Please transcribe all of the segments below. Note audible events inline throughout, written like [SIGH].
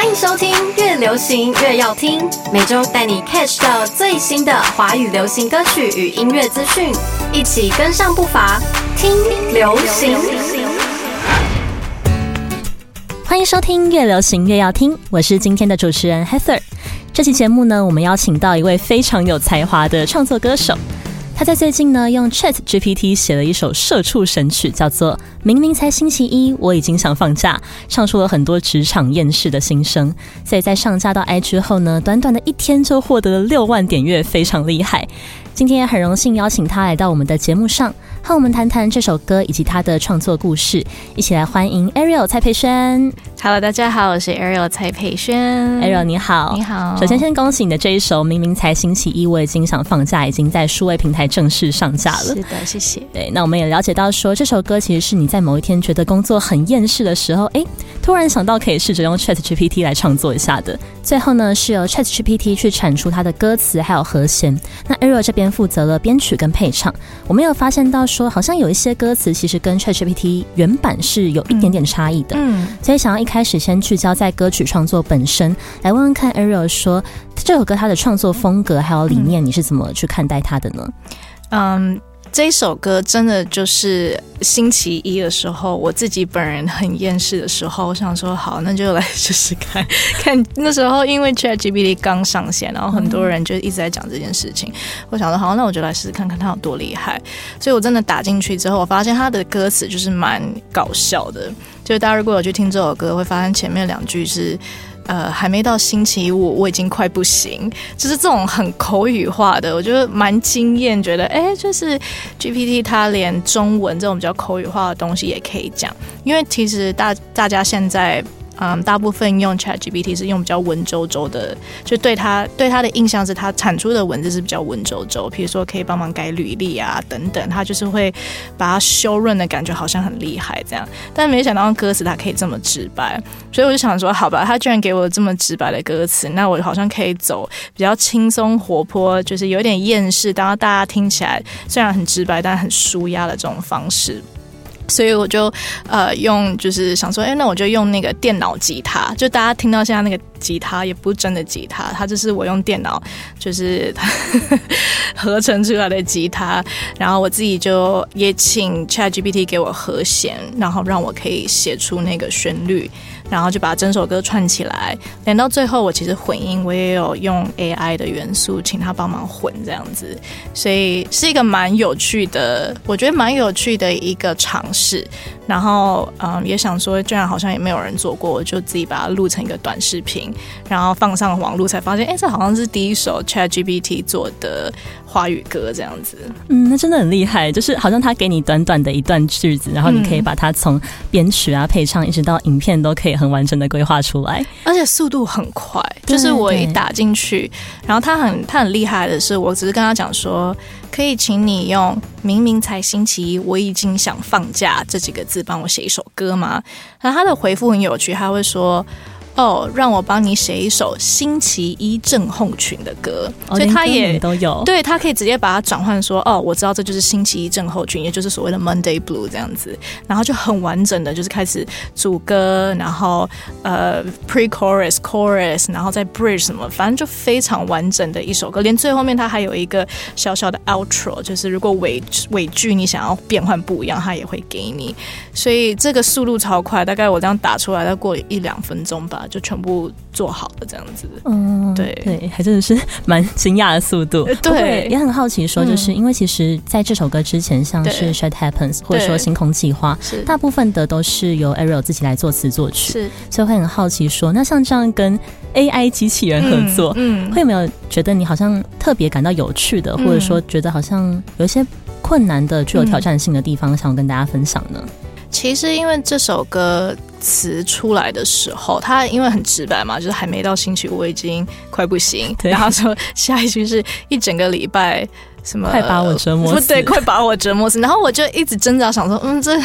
欢迎收听《越流行越要听》，每周带你 catch 到最新的华语流行歌曲与音乐资讯，一起跟上步伐，听流行。欢迎收听《越流行越要听》，我是今天的主持人 Heather。这期节目呢，我们邀请到一位非常有才华的创作歌手。他在最近呢，用 Chat GPT 写了一首社畜神曲，叫做《明明才星期一，我已经想放假》，唱出了很多职场厌世的心声。所以在上架到 IG 后呢，短短的一天就获得了六万点阅，非常厉害。今天也很荣幸邀请他来到我们的节目上，和我们谈谈这首歌以及他的创作故事。一起来欢迎 Ariel 蔡佩轩。Hello，大家好，我是 Ariel 蔡佩轩。Ariel 你好，你好。首先，先恭喜你的这一首《明明才星期一，我已经想放假》已经在数位平台正式上架了。是的，谢谢。对，那我们也了解到说，这首歌其实是你在某一天觉得工作很厌世的时候，哎，突然想到可以试着用 Chat GPT 来创作一下的。最后呢，是由 Chat GPT 去产出它的歌词还有和弦。那 Ariel 这边负责了编曲跟配唱。我们有发现到说，好像有一些歌词其实跟 Chat GPT 原版是有一点点差异的。嗯，所以想要一开始先聚焦在歌曲创作本身，来问问看 Ariel 说这首歌它的创作风格还有理念，你是怎么去看待它的呢？嗯，这一首歌真的就是星期一的时候，我自己本人很厌世的时候，我想说好，那就来试试看看。那时候因为 ChatGPT 刚上线，然后很多人就一直在讲这件事情，我想说好，那我就来试试看看它有多厉害。所以我真的打进去之后，我发现它的歌词就是蛮搞笑的。就是大家如果有去听这首歌，会发现前面两句是。呃，还没到星期五，我已经快不行。就是这种很口语化的，我觉得蛮惊艳。觉得哎，就是 GPT 它连中文这种比较口语化的东西也可以讲，因为其实大大家现在。嗯，大部分用 Chat GPT 是用比较文绉绉的，就对他对他的印象是他产出的文字是比较文绉绉，比如说可以帮忙改履历啊等等，他就是会把它修润的感觉好像很厉害这样，但没想到歌词它可以这么直白，所以我就想说，好吧，他居然给我这么直白的歌词，那我好像可以走比较轻松活泼，就是有点厌世，当然大家听起来虽然很直白，但很舒压的这种方式。所以我就呃用就是想说，哎，那我就用那个电脑吉他，就大家听到现在那个吉他也不是真的吉他，它就是我用电脑就是 [LAUGHS] 合成出来的吉他，然后我自己就也请 ChatGPT 给我和弦，然后让我可以写出那个旋律，然后就把整首歌串起来。连到最后，我其实混音我也有用 AI 的元素，请他帮忙混这样子，所以是一个蛮有趣的，我觉得蛮有趣的一个尝试。然后嗯，也想说，居然好像也没有人做过，我就自己把它录成一个短视频，然后放上网络，才发现，哎，这好像是第一首 ChatGPT 做的华语歌，这样子。嗯，那真的很厉害，就是好像他给你短短的一段句子，然后你可以把它从编曲啊、配唱，一直到影片，都可以很完整的规划出来，而且速度很快。就是我一打进去，然后他很他很厉害的是，我只是跟他讲说，可以请你用“明明才星期一，我已经想放假”这几个字帮我写一首歌吗？然后他的回复很有趣，他会说。哦，让我帮你写一首星期一症候群的歌，哦、所以他也都有，对他可以直接把它转换说，哦，我知道这就是星期一症候群，也就是所谓的 Monday Blue 这样子，然后就很完整的就是开始主歌，然后呃 Pre Chorus Chorus，然后再 Bridge 什么，反正就非常完整的一首歌，连最后面它还有一个小小的 Outro，就是如果尾尾句你想要变换不一样，它也会给你，所以这个速度超快，大概我这样打出来，再过一两分钟吧。就全部做好了，这样子。嗯，对。对，还真的是蛮惊讶的速度。对，也很好奇，说就是、嗯、因为其实在这首歌之前，像是 Shut Happens 或者说星空计划，大部分的都是由 Ariel 自己来作词作曲，是，所以会很好奇说，那像这样跟 AI 机器人合作，嗯，嗯。会有没有觉得你好像特别感到有趣的，嗯、或者说觉得好像有一些困难的、具有挑战性的地方，想跟大家分享呢？其实因为这首歌词出来的时候，它因为很直白嘛，就是还没到星期五，我已经快不行。然后说下一句是一整个礼拜什么快把我折磨死不对，快把我折磨死。然后我就一直挣扎，想说，嗯，这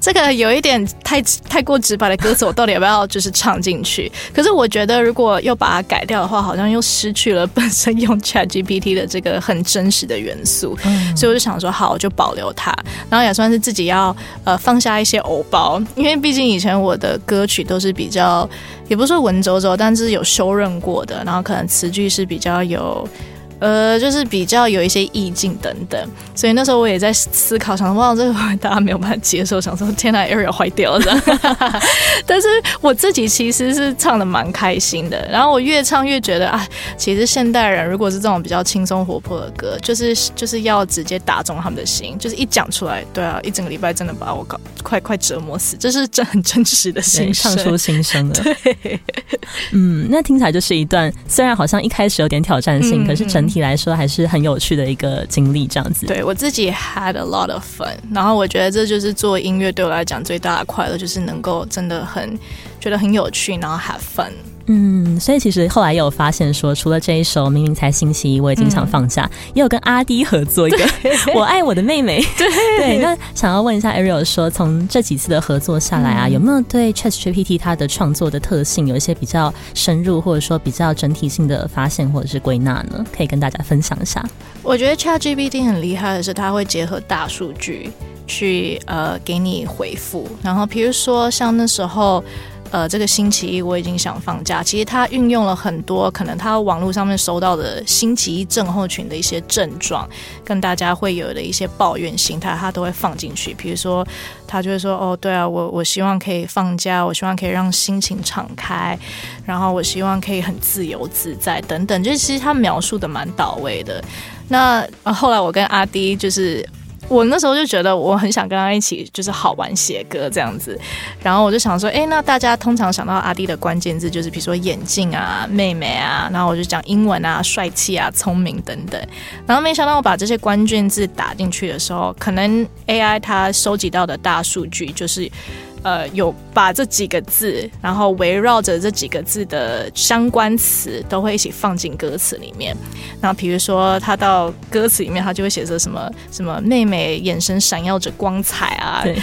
这个有一点太太过直白的歌词，我到底要不要就是唱进去？可是我觉得，如果又把它改掉的话，好像又失去了本身用 [LAUGHS] Chat GPT 的这个很真实的元素。嗯所以我就想说，好，我就保留它，然后也算是自己要呃放下一些偶包，因为毕竟以前我的歌曲都是比较，也不是说文绉绉，但是有修润过的，然后可能词句是比较有。呃，就是比较有一些意境等等，所以那时候我也在思考，想说哇，这个大家没有办法接受，想说天呐 a r i e l 坏掉了。[LAUGHS] 但是我自己其实是唱的蛮开心的，然后我越唱越觉得啊，其实现代人如果是这种比较轻松活泼的歌，就是就是要直接打中他们的心，就是一讲出来，对啊，一整个礼拜真的把我搞快快折磨死，这是真很真实的对心声。唱出心声了。对，嗯，那听起来就是一段虽然好像一开始有点挑战性，嗯可是整体来说还是很有趣的一个经历，这样子。对我自己 had a lot of fun，然后我觉得这就是做音乐对我来讲最大的快乐，就是能够真的很觉得很有趣，然后 have fun。嗯，所以其实后来也有发现说，除了这一首《明明才星期一》，我也经常放假，也有跟阿迪合作一个 [LAUGHS]《我爱我的妹妹》。[LAUGHS] 对那想要问一下 Ariel 说，从这几次的合作下来啊，有没有对 ChatGPT 它的创作的特性有一些比较深入，或者说比较整体性的发现或者是归纳呢？可以跟大家分享一下。我觉得 ChatGPT 很厉害的是，它会结合大数据去呃给你回复。然后比如说像那时候。呃，这个星期一我已经想放假。其实他运用了很多可能他网络上面收到的星期一症候群的一些症状，跟大家会有的一些抱怨心态，他都会放进去。比如说，他就会说：“哦，对啊，我我希望可以放假，我希望可以让心情敞开，然后我希望可以很自由自在等等。”就是其实他描述的蛮到位的。那、后来我跟阿迪就是。我那时候就觉得我很想跟他一起，就是好玩写歌这样子，然后我就想说，哎，那大家通常想到阿弟的关键字就是比如说眼镜啊、妹妹啊，然后我就讲英文啊、帅气啊、聪明等等，然后没想到我把这些关键字打进去的时候，可能 AI 它收集到的大数据就是。呃，有把这几个字，然后围绕着这几个字的相关词，都会一起放进歌词里面。然后比如说，他到歌词里面，他就会写着什么什么妹妹眼神闪耀着光彩啊，对，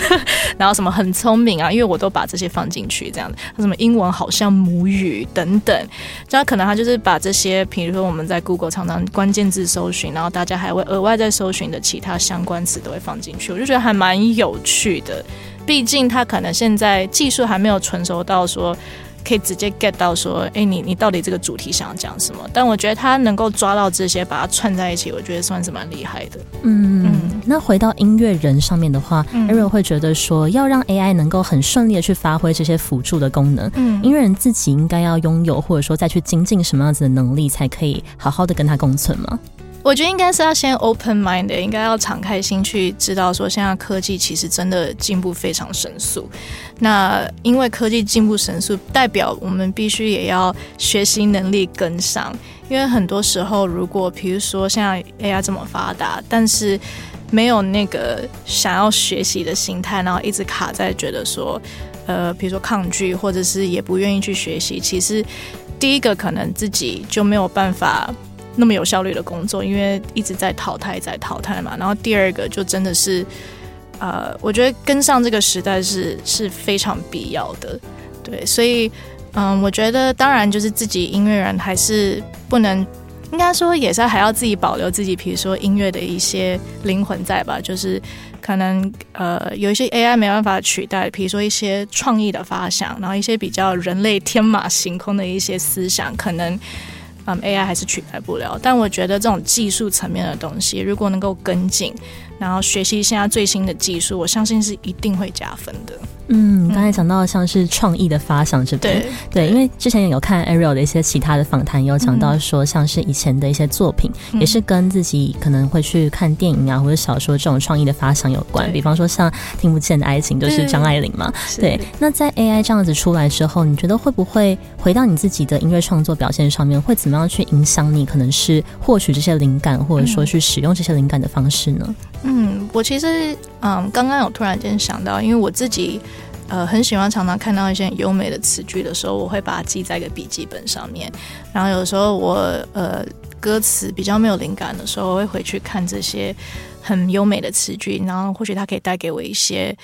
[LAUGHS] 然后什么很聪明啊，因为我都把这些放进去，这样子。他什么英文好像母语等等，这样可能他就是把这些，比如说我们在 Google 常常关键字搜寻，然后大家还会额外在搜寻的其他相关词都会放进去，我就觉得还蛮有趣的。毕竟他可能现在技术还没有成熟到说可以直接 get 到说，哎，你你到底这个主题想要讲什么？但我觉得他能够抓到这些，把它串在一起，我觉得算是蛮厉害的。嗯，嗯那回到音乐人上面的话、嗯 a r i e l 会觉得说，要让 AI 能够很顺利的去发挥这些辅助的功能，嗯音乐人自己应该要拥有，或者说再去精进什么样子的能力，才可以好好的跟他共存吗？我觉得应该是要先 open mind，应该要敞开心去知道说，现在科技其实真的进步非常神速。那因为科技进步神速，代表我们必须也要学习能力跟上。因为很多时候，如果比如说现在 AI 这么发达，但是没有那个想要学习的心态，然后一直卡在觉得说，呃，比如说抗拒，或者是也不愿意去学习，其实第一个可能自己就没有办法。那么有效率的工作，因为一直在淘汰，在淘汰嘛。然后第二个就真的是，呃，我觉得跟上这个时代是是非常必要的，对。所以，嗯，我觉得当然就是自己音乐人还是不能，应该说也是还要自己保留自己，比如说音乐的一些灵魂在吧，就是可能呃有一些 AI 没办法取代，比如说一些创意的发想，然后一些比较人类天马行空的一些思想，可能。嗯，AI 还是取代不了，但我觉得这种技术层面的东西，如果能够跟进，然后学习一下最新的技术，我相信是一定会加分的。嗯，刚才讲到像是创意的发想这边，对对，因为之前也有看 Ariel 的一些其他的访谈，也有讲到说，像是以前的一些作品，嗯。也是跟自己可能会去看电影啊或者小说这种创意的发想有关。比方说像《听不见的爱情》就是张爱玲嘛，是对。那在 AI 这样子出来之后，你觉得会不会回到你自己的音乐创作表现上面，会怎么样去影响你可能是获取这些灵感，或者说去使用这些灵感的方式呢？嗯，我其实嗯，刚刚有突然间想到，因为我自己呃很喜欢常常看到一些很优美的词句的时候，我会把它记在一个笔记本上面。然后有时候我呃歌词比较没有灵感的时候，我会回去看这些很优美的词句，然后或许它可以带给我一些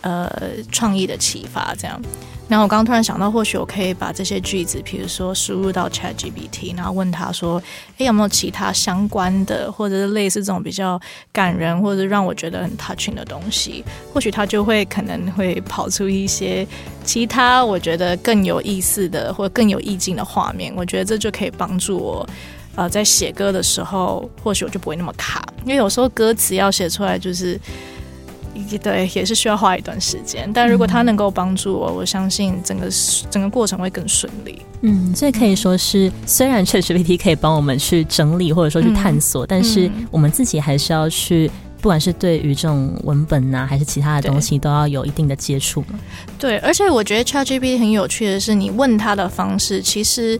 呃创意的启发，这样。然后我刚刚突然想到，或许我可以把这些句子，比如说输入到 Chat GPT，然后问他说：“诶，有没有其他相关的，或者是类似这种比较感人，或者让我觉得很 touching 的东西？”或许他就会可能会跑出一些其他我觉得更有意思的，或更有意境的画面。我觉得这就可以帮助我，呃，在写歌的时候，或许我就不会那么卡，因为有时候歌词要写出来就是。对，也是需要花一段时间。但如果它能够帮助我，我相信整个整个过程会更顺利。嗯，所以可以说是，虽然 ChatGPT 可以帮我们去整理或者说去探索，但是我们自己还是要去，不管是对于这种文本呐，还是其他的东西，都要有一定的接触嘛。对，而且我觉得 ChatGPT 很有趣的是，你问他的方式，其实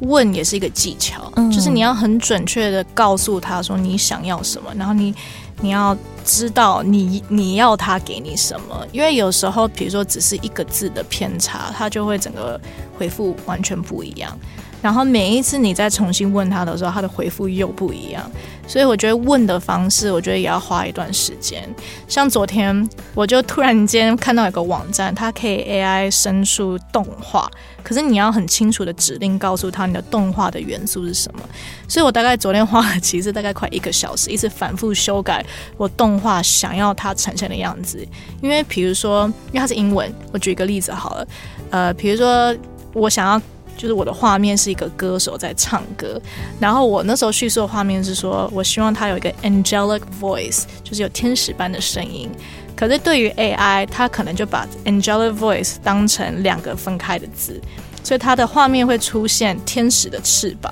问也是一个技巧，就是你要很准确的告诉他说你想要什么，然后你。你要知道你你要他给你什么，因为有时候，比如说只是一个字的偏差，他就会整个回复完全不一样。然后每一次你再重新问他的时候，他的回复又不一样。所以我觉得问的方式，我觉得也要花一段时间。像昨天，我就突然间看到有个网站，它可以 AI 生出动画，可是你要很清楚的指令告诉他你的动画的元素是什么。所以我大概昨天花了其实大概快一个小时，一直反复修改我动画想要它呈现的样子。因为比如说，因为它是英文，我举一个例子好了，呃，比如说我想要。就是我的画面是一个歌手在唱歌，然后我那时候叙述的画面是说，我希望他有一个 angelic voice，就是有天使般的声音。可是对于 AI，它可能就把 angelic voice 当成两个分开的字，所以它的画面会出现天使的翅膀，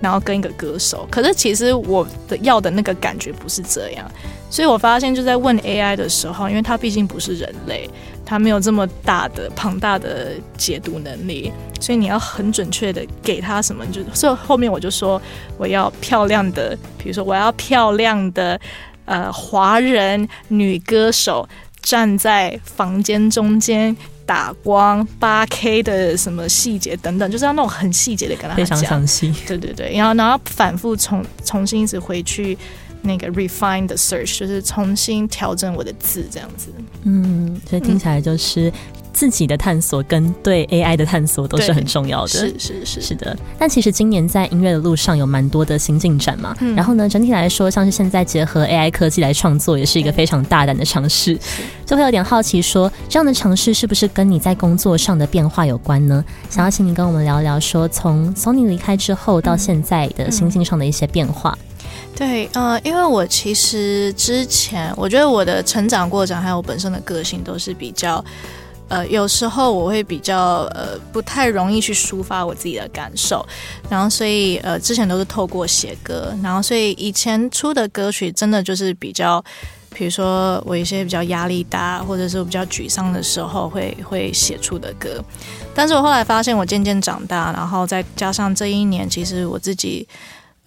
然后跟一个歌手。可是其实我的要的那个感觉不是这样，所以我发现就在问 AI 的时候，因为它毕竟不是人类。它没有这么大的庞大的解读能力，所以你要很准确的给它什么，就所以后面我就说我要漂亮的，比如说我要漂亮的呃华人女歌手站在房间中间打光八 K 的什么细节等等，就是要那种很细节的跟他讲，非常详细，对对对，然后然后反复重重新一直回去。那个 refine the search 就是重新调整我的字，这样子。嗯，所以听起来就是自己的探索跟对 AI 的探索都是很重要的。是是是是的。但其实今年在音乐的路上有蛮多的新进展嘛。然后呢，整体来说，像是现在结合 AI 科技来创作，也是一个非常大胆的尝试。就会有点好奇，说这样的尝试是不是跟你在工作上的变化有关呢？想要请你跟我们聊聊，说从 Sony 离开之后到现在的心境上的一些变化。对，呃，因为我其实之前，我觉得我的成长过程还有我本身的个性都是比较，呃，有时候我会比较呃不太容易去抒发我自己的感受，然后所以呃之前都是透过写歌，然后所以以前出的歌曲真的就是比较，比如说我一些比较压力大或者是比较沮丧的时候会会写出的歌，但是我后来发现我渐渐长大，然后再加上这一年，其实我自己。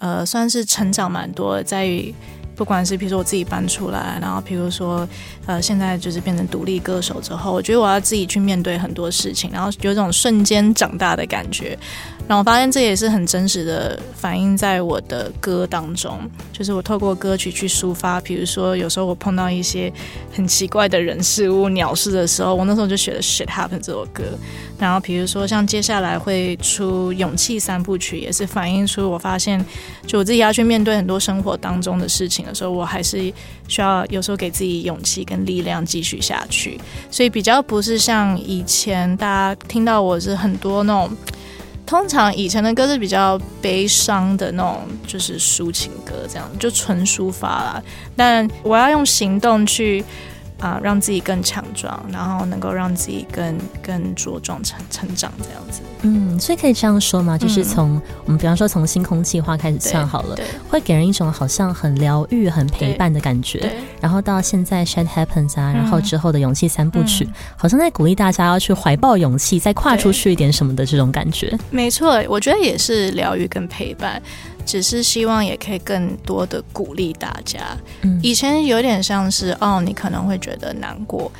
呃，算是成长蛮多，在于不管是比如说我自己搬出来，然后比如说呃，现在就是变成独立歌手之后，我觉得我要自己去面对很多事情，然后有种瞬间长大的感觉。然后我发现这也是很真实的反映在我的歌当中，就是我透过歌曲去抒发。比如说，有时候我碰到一些很奇怪的人事物、鸟事的时候，我那时候就写了《Shit Happen》这首歌。然后，比如说像接下来会出《勇气三部曲》，也是反映出我发现，就我自己要去面对很多生活当中的事情的时候，我还是需要有时候给自己勇气跟力量继续下去。所以比较不是像以前大家听到我是很多那种。通常以前的歌是比较悲伤的那种，就是抒情歌，这样就纯抒发啦。但我要用行动去。啊，让自己更强壮，然后能够让自己更更茁壮成成长这样子。嗯，所以可以这样说吗？就是从我们比方说从星空计划开始算好了，会给人一种好像很疗愈、很陪伴的感觉。然后到现在 Shit Happens 啊，然后之后的勇气三部曲，好像在鼓励大家要去怀抱勇气，再跨出去一点什么的这种感觉。没错，我觉得也是疗愈跟陪伴。只是希望也可以更多的鼓励大家。嗯以前有点像是哦，你可能会觉得难过，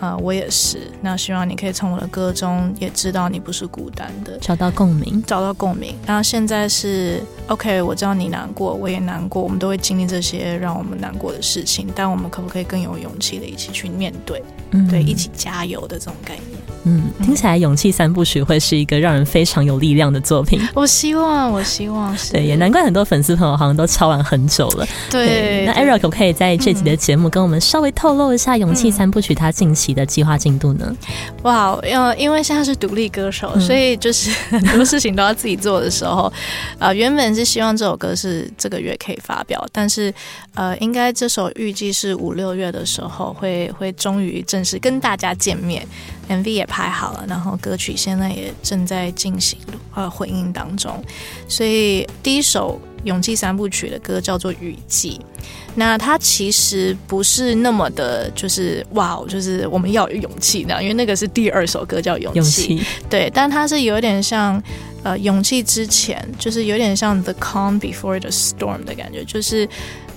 啊，我也是。那希望你可以从我的歌中也知道你不是孤单的，找到共鸣，找到共鸣。然后现在是 OK，我知道你难过，我也难过，我们都会经历这些让我们难过的事情，但我们可不可以更有勇气的一起去面对？嗯，对，一起加油的这种概念。嗯，听起来《勇气三部曲》会是一个让人非常有力量的作品。我希望，我希望是。对，也难怪很多粉丝朋友好像都敲完很久了。对，那 Eric 可不可以在这集的节目跟我们稍微透露一下《勇气三部曲》它近期的计划进度呢？哇，因因为现在是独立歌手，所以就是 [LAUGHS] 很多事情都要自己做的时候，啊，[LAUGHS] 原本是希望这首歌是这个月可以发表，但是呃，应该这首预计是五六月的时候会会终于正式跟大家见面。MV 也拍好了，然后歌曲现在也正在进行呃混音当中，所以第一首《勇气三部曲》的歌叫做《雨季》，那它其实不是那么的，就是哇，就是我们要有勇气那样，因为那个是第二首歌叫《勇气》，对，但它是有点像呃勇气之前，就是有点像 The Calm Before the Storm 的感觉，就是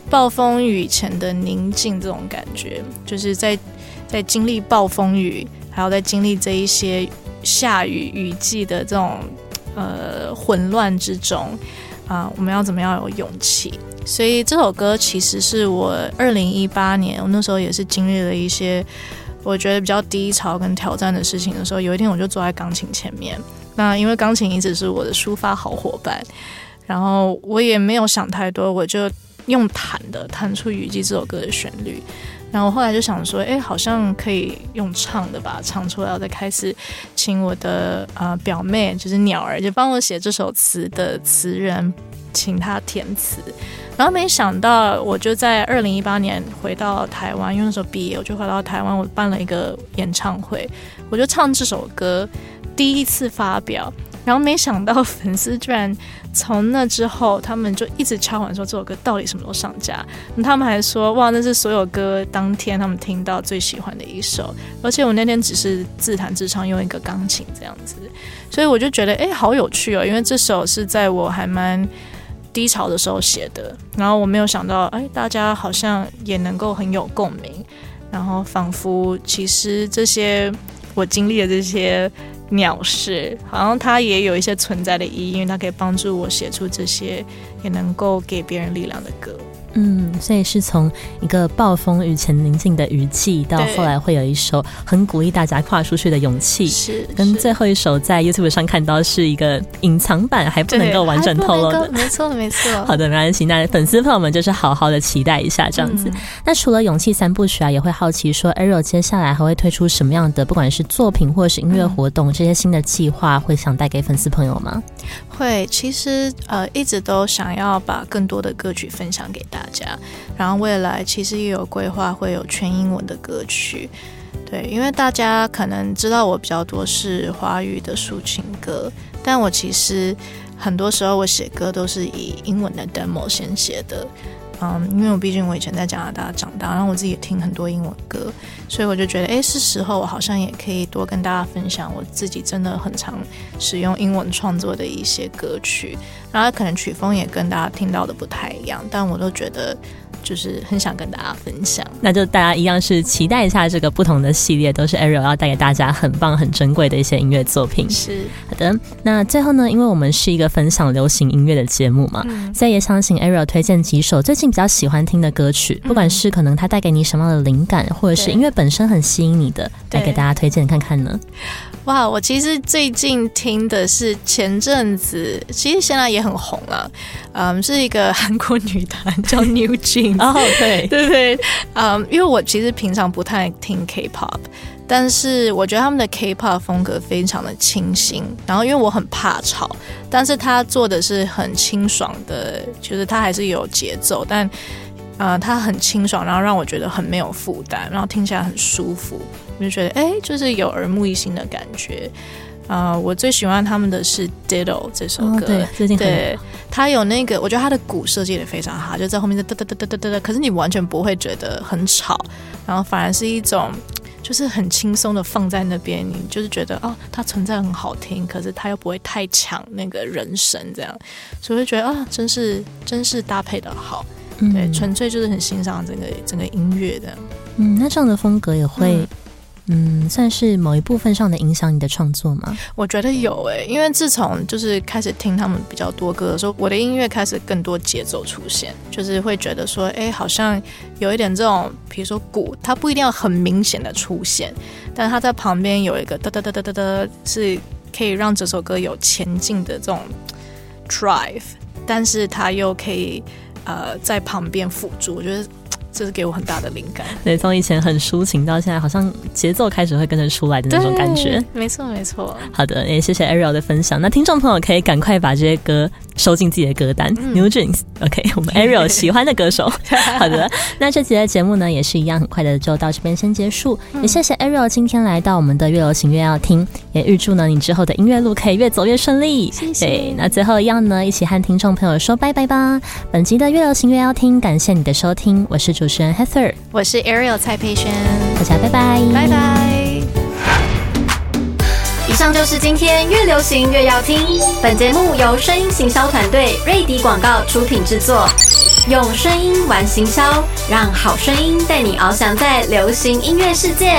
暴风雨前的宁静这种感觉，就是在在经历暴风雨。还要在经历这一些下雨雨季的这种呃混乱之中啊，我们要怎么样有勇气？所以这首歌其实是我二零一八年，我那时候也是经历了一些我觉得比较低潮跟挑战的事情的时候，有一天我就坐在钢琴前面，那因为钢琴一直是我的抒发好伙伴，然后我也没有想太多，我就用弹的弹出《雨季》这首歌的旋律。然后我后来就想说，哎，好像可以用唱的吧，唱出来，我再开始请我的呃表妹，就是鸟儿，就帮我写这首词的词人，请他填词。然后没想到，我就在二零一八年回到台湾，因为那时候毕业，我就回到台湾，我办了一个演唱会，我就唱这首歌，第一次发表。然后没想到粉丝居然从那之后，他们就一直敲碗说这首歌到底什么时候上架？他们还说哇，那是所有歌当天他们听到最喜欢的一首。而且我那天只是自弹自唱，用一个钢琴这样子，所以我就觉得哎，好有趣哦，因为这首是在我还蛮低潮的时候写的。然后我没有想到，哎，大家好像也能够很有共鸣，然后仿佛其实这些我经历的这些。藐视，好像它也有一些存在的意义，因为它可以帮助我写出这些，也能够给别人力量的歌。嗯，所以是从一个暴风雨前宁静的雨季，到后来会有一首很鼓励大家跨出去的勇气，是跟最后一首在 YouTube 上看到是一个隐藏版，还不能够完整透露的，没错没错。[LAUGHS] 好的，没关系，那粉丝朋友们就是好好的期待一下这样子。那除了勇气三部曲啊，也会好奇说 Ariel 接下来还会推出什么样的，不管是作品或者是音乐活动，这些新的计划会想带给粉丝朋友吗？会，其实呃一直都想要把更多的歌曲分享给大家，家然后未来其实也有规划会有全英文的歌曲，对，因为大家可能知道我比较多是华语的抒情歌，但我其实很多时候我写歌都是以英文的 demo 先写的。嗯，因为我毕竟我以前在加拿大长大，然后我自己也听很多英文歌，所以我就觉得，哎，是时候我好像也可以多跟大家分享我自己真的很常使用英文创作的一些歌曲，然后可能曲风也跟大家听到的不太一样，但我都觉得。就是很想跟大家分享，那就大家一样是期待一下这个不同的系列，都是 Ariel 要带给大家很棒、很珍贵的一些音乐作品。是。好的，那最后呢，因为我们是一个分享流行音乐的节目嘛，所以也想请 Ariel 推荐几首最近比较喜欢听的歌曲，不管是可能它带给你什么样的灵感，或者是音乐本身很吸引你的，来给大家推荐看看呢。哇，我其实最近听的是前阵子，其实现在也很红了，嗯，是一个韩国女团叫 [LAUGHS] New Jeans，哦，对。[LAUGHS] 对对，嗯，因为我其实平常不太听 K-pop，但是我觉得他们的 K-pop 风格非常的清新，然后因为我很怕吵，但是他做的是很清爽的，就是他还是有节奏，但呃，他很清爽，然后让我觉得很没有负担，然后听起来很舒服。我就觉得，哎，就是有耳目一新的感觉。啊，我最喜欢他们的是《Diddle》这首歌，对，最近对，他有那个，我觉得他的鼓设计的非常好，就在后面哒哒哒哒哒哒哒，可是你完全不会觉得很吵，然后反而是一种就是很轻松的放在那边，你就是觉得哦，它存在很好听，可是它又不会太抢那个人声，这样，所以我就觉得啊，真是真是搭配的好，对，纯粹就是很欣赏整个整个音乐的。嗯，那这样的风格也会。嗯，算是某一部分上的影响你的创作吗？我觉得有诶、因为自从就是开始听他们比较多歌的时候，我的音乐开始更多节奏出现，就是会觉得说，哎，好像有一点这种，比如说鼓，它不一定要很明显的出现，但它在旁边有一个哒哒哒哒哒哒，是可以让这首歌有前进的这种 drive，但是它又可以呃在旁边辅助，我觉得这是给我很大的灵感。对，从以前很抒情到现在，好像节奏开始会跟着出来的那种感觉。没错没错。好的，也谢谢 Ariel 的分享。那听众朋友可以赶快把这些歌收进自己的歌单。New Jeans。OK，我们 [LAUGHS] Ariel 喜欢的歌手。好的，那这期的节目呢也是一样，很快的就到这边先结束。也谢谢 Ariel 今天来到我们的月流行乐要听，也预祝呢你之后的音乐路可以越走越顺利。谢谢对，那最后一样呢，一起和听众朋友说拜拜吧。本集的月流行乐要听，感谢你的收听，我是主持人 Heather，我是 Ariel 蔡佩轩，大家拜拜，拜拜。以上就是今天越流行越要听。本节目由声音行销团队瑞迪广告出品制作，用声音玩行销，让好声音带你翱翔在流行音乐世界。